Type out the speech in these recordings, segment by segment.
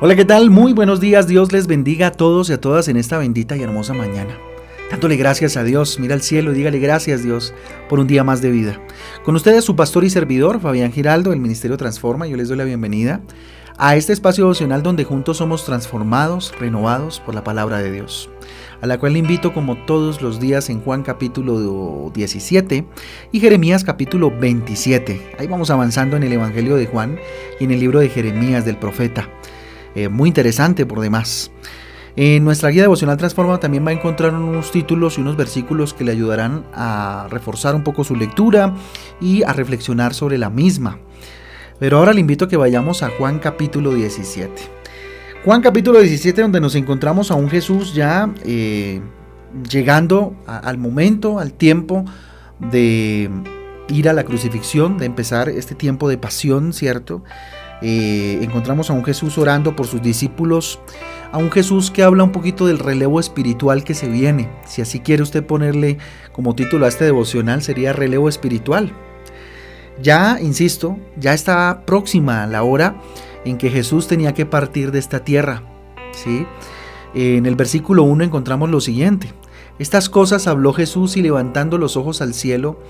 Hola, ¿qué tal? Muy buenos días. Dios les bendiga a todos y a todas en esta bendita y hermosa mañana. Dándole gracias a Dios, mira al cielo y dígale gracias Dios por un día más de vida. Con ustedes su pastor y servidor, Fabián Giraldo, del Ministerio Transforma, yo les doy la bienvenida a este espacio devocional donde juntos somos transformados, renovados por la palabra de Dios, a la cual le invito como todos los días en Juan capítulo 17 y Jeremías capítulo 27. Ahí vamos avanzando en el Evangelio de Juan y en el libro de Jeremías del profeta. Eh, muy interesante por demás. En nuestra guía devocional Transforma también va a encontrar unos títulos y unos versículos que le ayudarán a reforzar un poco su lectura y a reflexionar sobre la misma. Pero ahora le invito a que vayamos a Juan capítulo 17. Juan capítulo 17 donde nos encontramos a un Jesús ya eh, llegando al momento, al tiempo de ir a la crucifixión, de empezar este tiempo de pasión, ¿cierto? Encontramos a un Jesús orando por sus discípulos, a un Jesús que habla un poquito del relevo espiritual que se viene. Si así quiere usted ponerle como título a este devocional, sería relevo espiritual. Ya, insisto, ya está próxima la hora en que Jesús tenía que partir de esta tierra. ¿sí? En el versículo 1 encontramos lo siguiente. Estas cosas habló Jesús y levantando los ojos al cielo,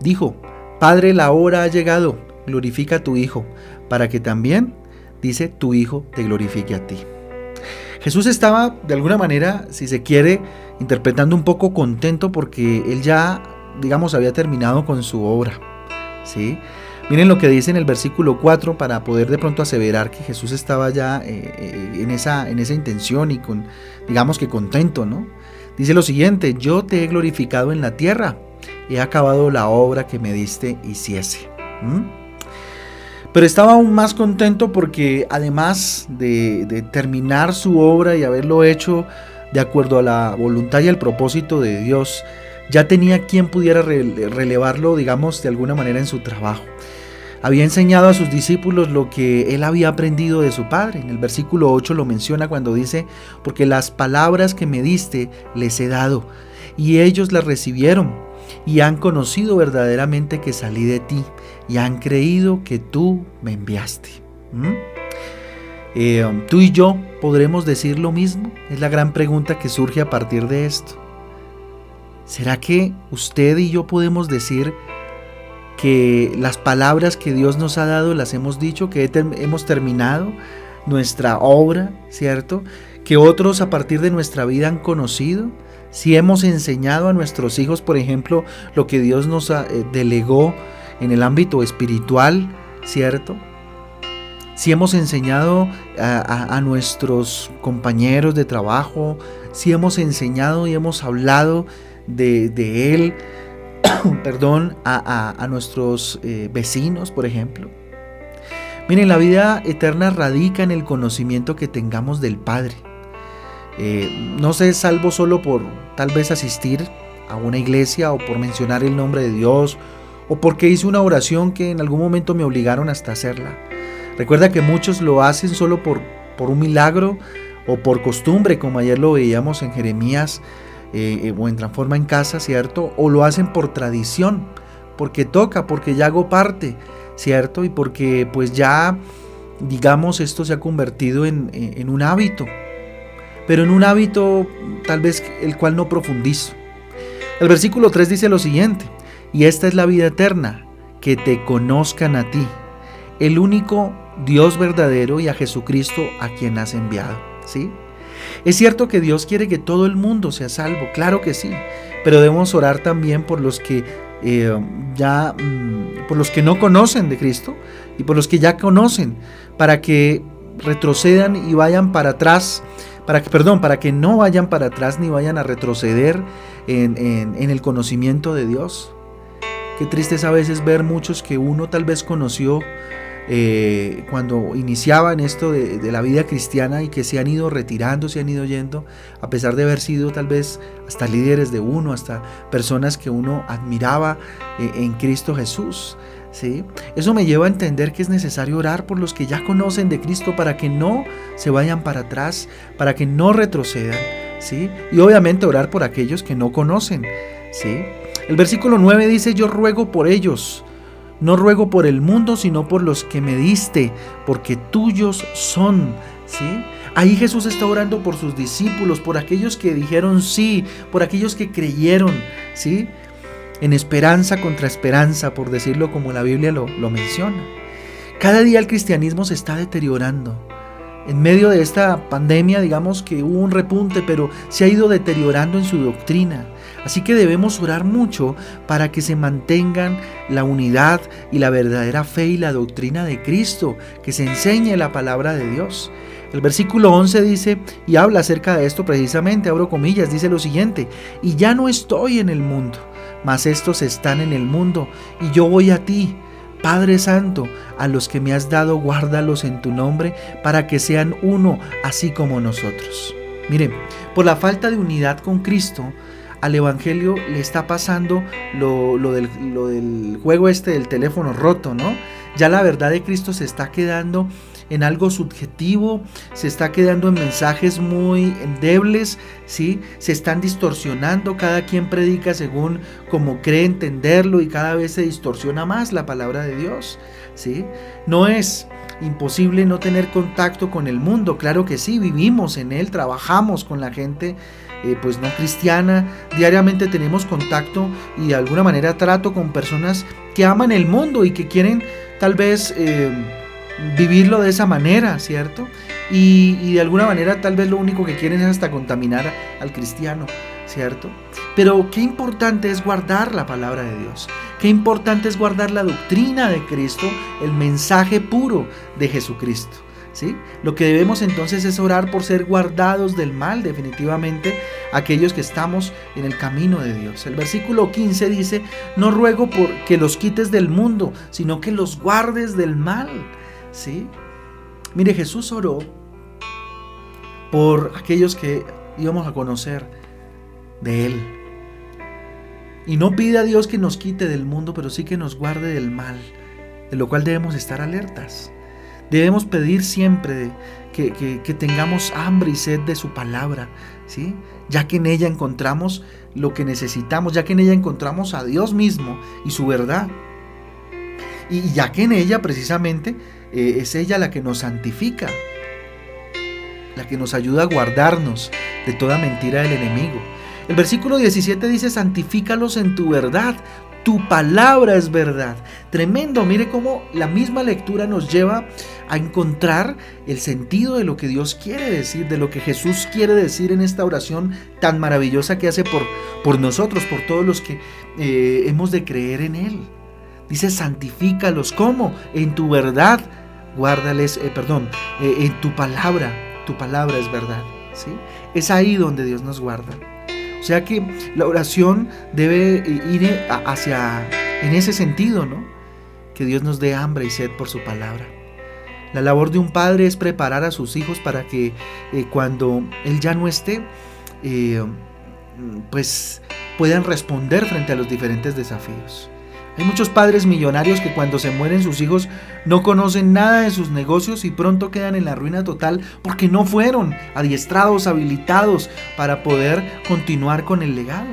dijo, Padre, la hora ha llegado, glorifica a tu Hijo para que también, dice, tu Hijo te glorifique a ti. Jesús estaba, de alguna manera, si se quiere, interpretando un poco contento porque él ya, digamos, había terminado con su obra. ¿sí? Miren lo que dice en el versículo 4 para poder de pronto aseverar que Jesús estaba ya eh, eh, en, esa, en esa intención y con, digamos que contento, ¿no? Dice lo siguiente, yo te he glorificado en la tierra, he acabado la obra que me diste hiciese. Pero estaba aún más contento porque además de, terminar su obra y haberlo hecho de acuerdo a la voluntad y el propósito de Dios, ya tenía quien pudiera relevarlo, digamos, de alguna manera en su trabajo. Había enseñado a sus discípulos lo que él había aprendido de su padre. En el versículo 8 lo menciona cuando dice, porque las palabras que me diste les he dado, y ellos las recibieron y han conocido verdaderamente que salí de ti y han creído que tú me enviaste. Eh, um, ¿Tú y yo podremos decir lo mismo? Es la gran pregunta que surge a partir de esto. ¿Será que usted y yo podemos decir que las palabras que Dios nos ha dado las hemos dicho, que hemos terminado nuestra obra, ¿cierto? Que otros a partir de nuestra vida han conocido si hemos enseñado a nuestros hijos, por ejemplo, lo que Dios nos eh, delegó en el ámbito espiritual, ¿cierto? Si hemos enseñado a, nuestros compañeros de trabajo, si hemos enseñado y hemos hablado de, Él, perdón, a, nuestros eh, vecinos, por ejemplo. Miren, la vida eterna radica en el conocimiento que tengamos del Padre. Eh, no sé, salvo solo por tal vez asistir a una iglesia o por mencionar el nombre de Dios o porque hice una oración que en algún momento me obligaron hasta hacerla. Recuerda que muchos lo hacen solo por, por un milagro o por costumbre, como ayer lo veíamos en Jeremías eh, eh, o en Transforma en Casa, ¿cierto? O lo hacen por tradición, porque toca, porque ya hago parte, ¿cierto? Y porque pues ya, digamos, esto se ha convertido en, en un hábito pero en un hábito tal vez el cual no profundizo. El versículo 3 dice lo siguiente, y esta es la vida eterna, que te conozcan a ti, el único Dios verdadero y a Jesucristo a quien has enviado. ¿sí? Es cierto que Dios quiere que todo el mundo sea salvo, claro que sí, pero debemos orar también por los que eh, ya, mm, por los que no conocen de Cristo y por los que ya conocen, para que retrocedan y vayan para atrás para que, perdón, para que no vayan para atrás ni vayan a retroceder en, el conocimiento de Dios. Qué triste es a veces ver muchos que uno tal vez conoció eh, cuando iniciaban esto de, la vida cristiana y que se han ido retirando, se han ido yendo, a pesar de haber sido tal vez hasta líderes de uno, hasta personas que uno admiraba eh, en Cristo Jesús. Eso me lleva a entender que es necesario orar por los que ya conocen de Cristo para que no se vayan para atrás, para que no retrocedan, ¿sí? Y obviamente orar por aquellos que no conocen, ¿sí? El versículo 9 dice, yo ruego por ellos, no ruego por el mundo, sino por los que me diste, porque tuyos son, ¿Sí? Ahí Jesús está orando por sus discípulos, por aquellos que dijeron sí, por aquellos que creyeron, ¿sí? En esperanza contra esperanza, por decirlo como la Biblia lo, menciona. Cada día el cristianismo se está deteriorando. En medio de esta pandemia, digamos que hubo un repunte, pero se ha ido deteriorando en su doctrina. Así que debemos orar mucho para que se mantengan la unidad y la verdadera fe y la doctrina de Cristo, que se enseñe la palabra de Dios. El versículo 11 dice, y habla acerca de esto precisamente, abro comillas, dice lo siguiente, y ya no estoy en el mundo, mas estos están en el mundo, y yo voy a ti. Padre Santo, a los que me has dado, guárdalos en tu nombre, para que sean uno, así como nosotros. Miren, por la falta de unidad con Cristo, al Evangelio le está pasando lo, del, lo, del, juego este del teléfono roto, ¿no? Ya la verdad de Cristo se está quedando en algo subjetivo, se está quedando en mensajes muy endebles, ¿sí? Se están distorsionando, cada quien predica según como cree entenderlo y cada vez se distorsiona más la palabra de Dios, ¿sí? No es imposible no tener contacto con el mundo, claro que sí, vivimos en él, trabajamos con la gente eh, pues no cristiana, diariamente tenemos contacto y de alguna manera trato con personas que aman el mundo y que quieren tal vez eh, vivirlo de esa manera, ¿cierto? Y, de alguna manera tal vez lo único que quieren es hasta contaminar al cristiano, ¿cierto? Pero qué importante es guardar la palabra de Dios, qué importante es guardar la doctrina de Cristo, el mensaje puro de Jesucristo. Lo que debemos entonces es orar por ser guardados del mal, definitivamente, aquellos que estamos en el camino de Dios. El versículo 15 dice, no ruego por que los quites del mundo, sino que los guardes del mal, ¿sí? Mire, Jesús oró por aquellos que íbamos a conocer de Él. Y no pide a Dios que nos quite del mundo, pero sí que nos guarde del mal, de lo cual debemos estar alertas. Debemos pedir siempre que, tengamos hambre y sed de su palabra, ¿sí? ya que en ella encontramos lo que necesitamos, ya que en ella encontramos a Dios mismo y su verdad. Y ya que en ella precisamente eh, es ella la que nos santifica, la que nos ayuda a guardarnos de toda mentira del enemigo. El versículo 17 dice, santifícalos en tu verdad, tu palabra es verdad. Tremendo, mire cómo la misma lectura nos lleva a encontrar el sentido de lo que Dios quiere decir, de lo que Jesús quiere decir en esta oración tan maravillosa que hace por, por nosotros, por todos los que eh, hemos de creer en Él. Dice, santifícalos. ¿Cómo? En tu verdad. Guárdales, eh, perdón, eh, en tu palabra. Tu palabra es verdad. ¿sí? Es ahí donde Dios nos guarda. O sea que la oración debe ir hacia, en ese sentido, ¿no? Que Dios nos dé hambre y sed por su palabra. La labor de un padre es preparar a sus hijos para que eh, cuando Él ya no esté, eh, pues puedan responder frente a los diferentes desafíos. Hay muchos padres millonarios que cuando se mueren sus hijos no conocen nada de sus negocios y pronto quedan en la ruina total porque no fueron adiestrados, habilitados para poder continuar con el legado.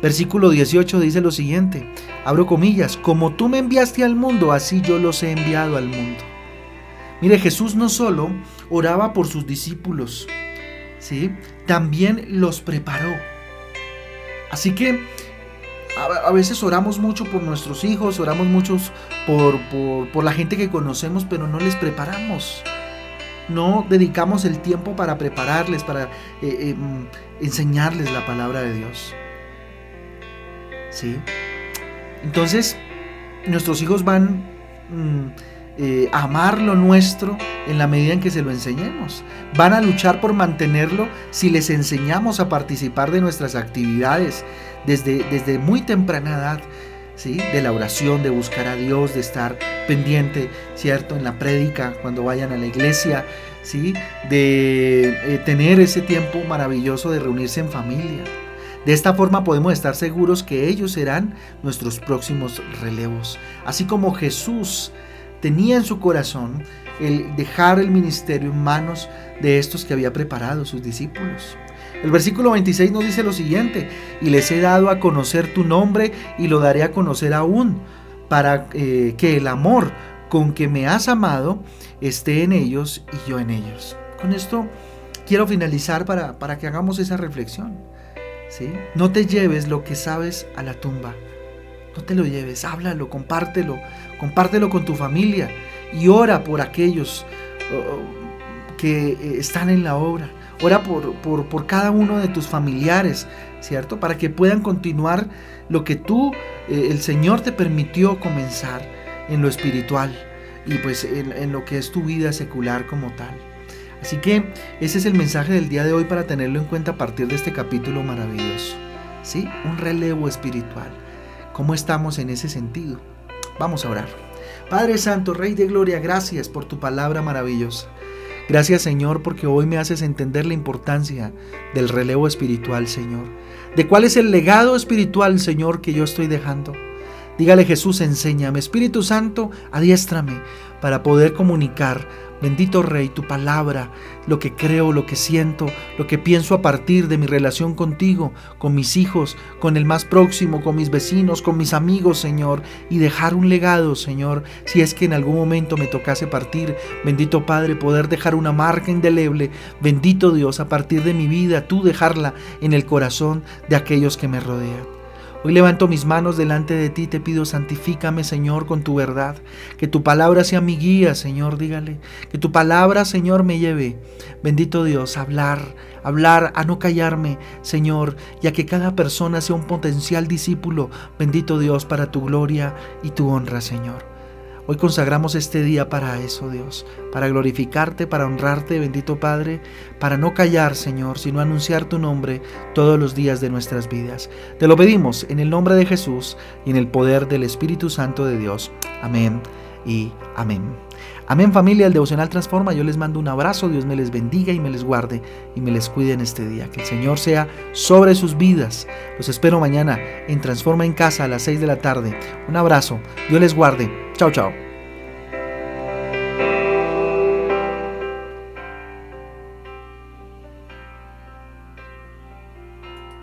Versículo 18 dice lo siguiente, abro comillas, como tú me enviaste al mundo, así yo los he enviado al mundo. Mire, Jesús no solo oraba por sus discípulos, ¿sí? también los preparó. Así que a, veces oramos mucho por nuestros hijos, oramos mucho por, por, la gente que conocemos, pero no les preparamos. No dedicamos el tiempo para prepararles, para eh, eh, mm, enseñarles la palabra de Dios. ¿Sí? Entonces, nuestros hijos van mm, eh, a amar lo nuestro en la medida en que se lo enseñemos. Van a luchar por mantenerlo si les enseñamos a participar de nuestras actividades, desde, muy temprana edad, ¿sí? de la oración, de buscar a Dios, de estar pendiente, ¿cierto? En la prédica, cuando vayan a la iglesia, ¿sí? de eh, tener ese tiempo maravilloso de reunirse en familia. De esta forma podemos estar seguros que ellos serán nuestros próximos relevos. Así como Jesús tenía en su corazón el dejar el ministerio en manos de estos que había preparado sus discípulos. El versículo 26 nos dice lo siguiente, y les he dado a conocer tu nombre y lo daré a conocer aún, para eh, que el amor con que me has amado esté en ellos y yo en ellos. Con esto quiero finalizar para, para que hagamos esa reflexión. ¿sí? No te lleves lo que sabes a la tumba. No te lo lleves, háblalo, compártelo, compártelo con tu familia y ora por aquellos uh, que eh, están en la obra. Ora por, por, por, cada uno de tus familiares, ¿cierto? Para que puedan continuar lo que tú, eh, el Señor te permitió comenzar en lo espiritual y pues en, en lo que es tu vida secular como tal. Así que ese es el mensaje del día de hoy para tenerlo en cuenta a partir de este capítulo maravilloso. ¿Sí? Un relevo espiritual. ¿Cómo estamos en ese sentido? Vamos a orar. Padre Santo, Rey de Gloria, gracias por tu palabra maravillosa. Gracias Señor porque hoy me haces entender la importancia del relevo espiritual, Señor. De cuál es el legado espiritual, Señor, que yo estoy dejando. Dígale Jesús, enséñame. Espíritu Santo, adiéstrame para poder comunicar Bendito Rey, tu palabra, lo que creo, lo que siento, lo que pienso a partir de mi relación contigo, con mis hijos, con el más próximo, con mis vecinos, con mis amigos, Señor, y dejar un legado, Señor, si es que en algún momento me tocase partir. Bendito Padre, poder dejar una marca indeleble. Bendito Dios, a partir de mi vida, tú dejarla en el corazón de aquellos que me rodean. Hoy levanto mis manos delante de ti, te pido, santifícame, Señor, con tu verdad. Que tu palabra sea mi guía, Señor, dígale. Que tu palabra, Señor, me lleve. Bendito Dios, a hablar, hablar, a no callarme, Señor, ya que cada persona sea un potencial discípulo. Bendito Dios, para tu gloria y tu honra, Señor. Hoy consagramos este día para eso, Dios, para glorificarte, para honrarte, bendito Padre, para no callar, Señor, sino anunciar tu nombre todos los días de nuestras vidas. Te lo pedimos en el nombre de Jesús y en el poder del Espíritu Santo de Dios. Amén y amén. Amén familia, el devocional transforma. Yo les mando un abrazo, Dios me les bendiga y me les guarde y me les cuide en este día. Que el Señor sea sobre sus vidas. Los espero mañana en Transforma en Casa a las 6 de la tarde. Un abrazo, Dios les guarde. Chao, chao.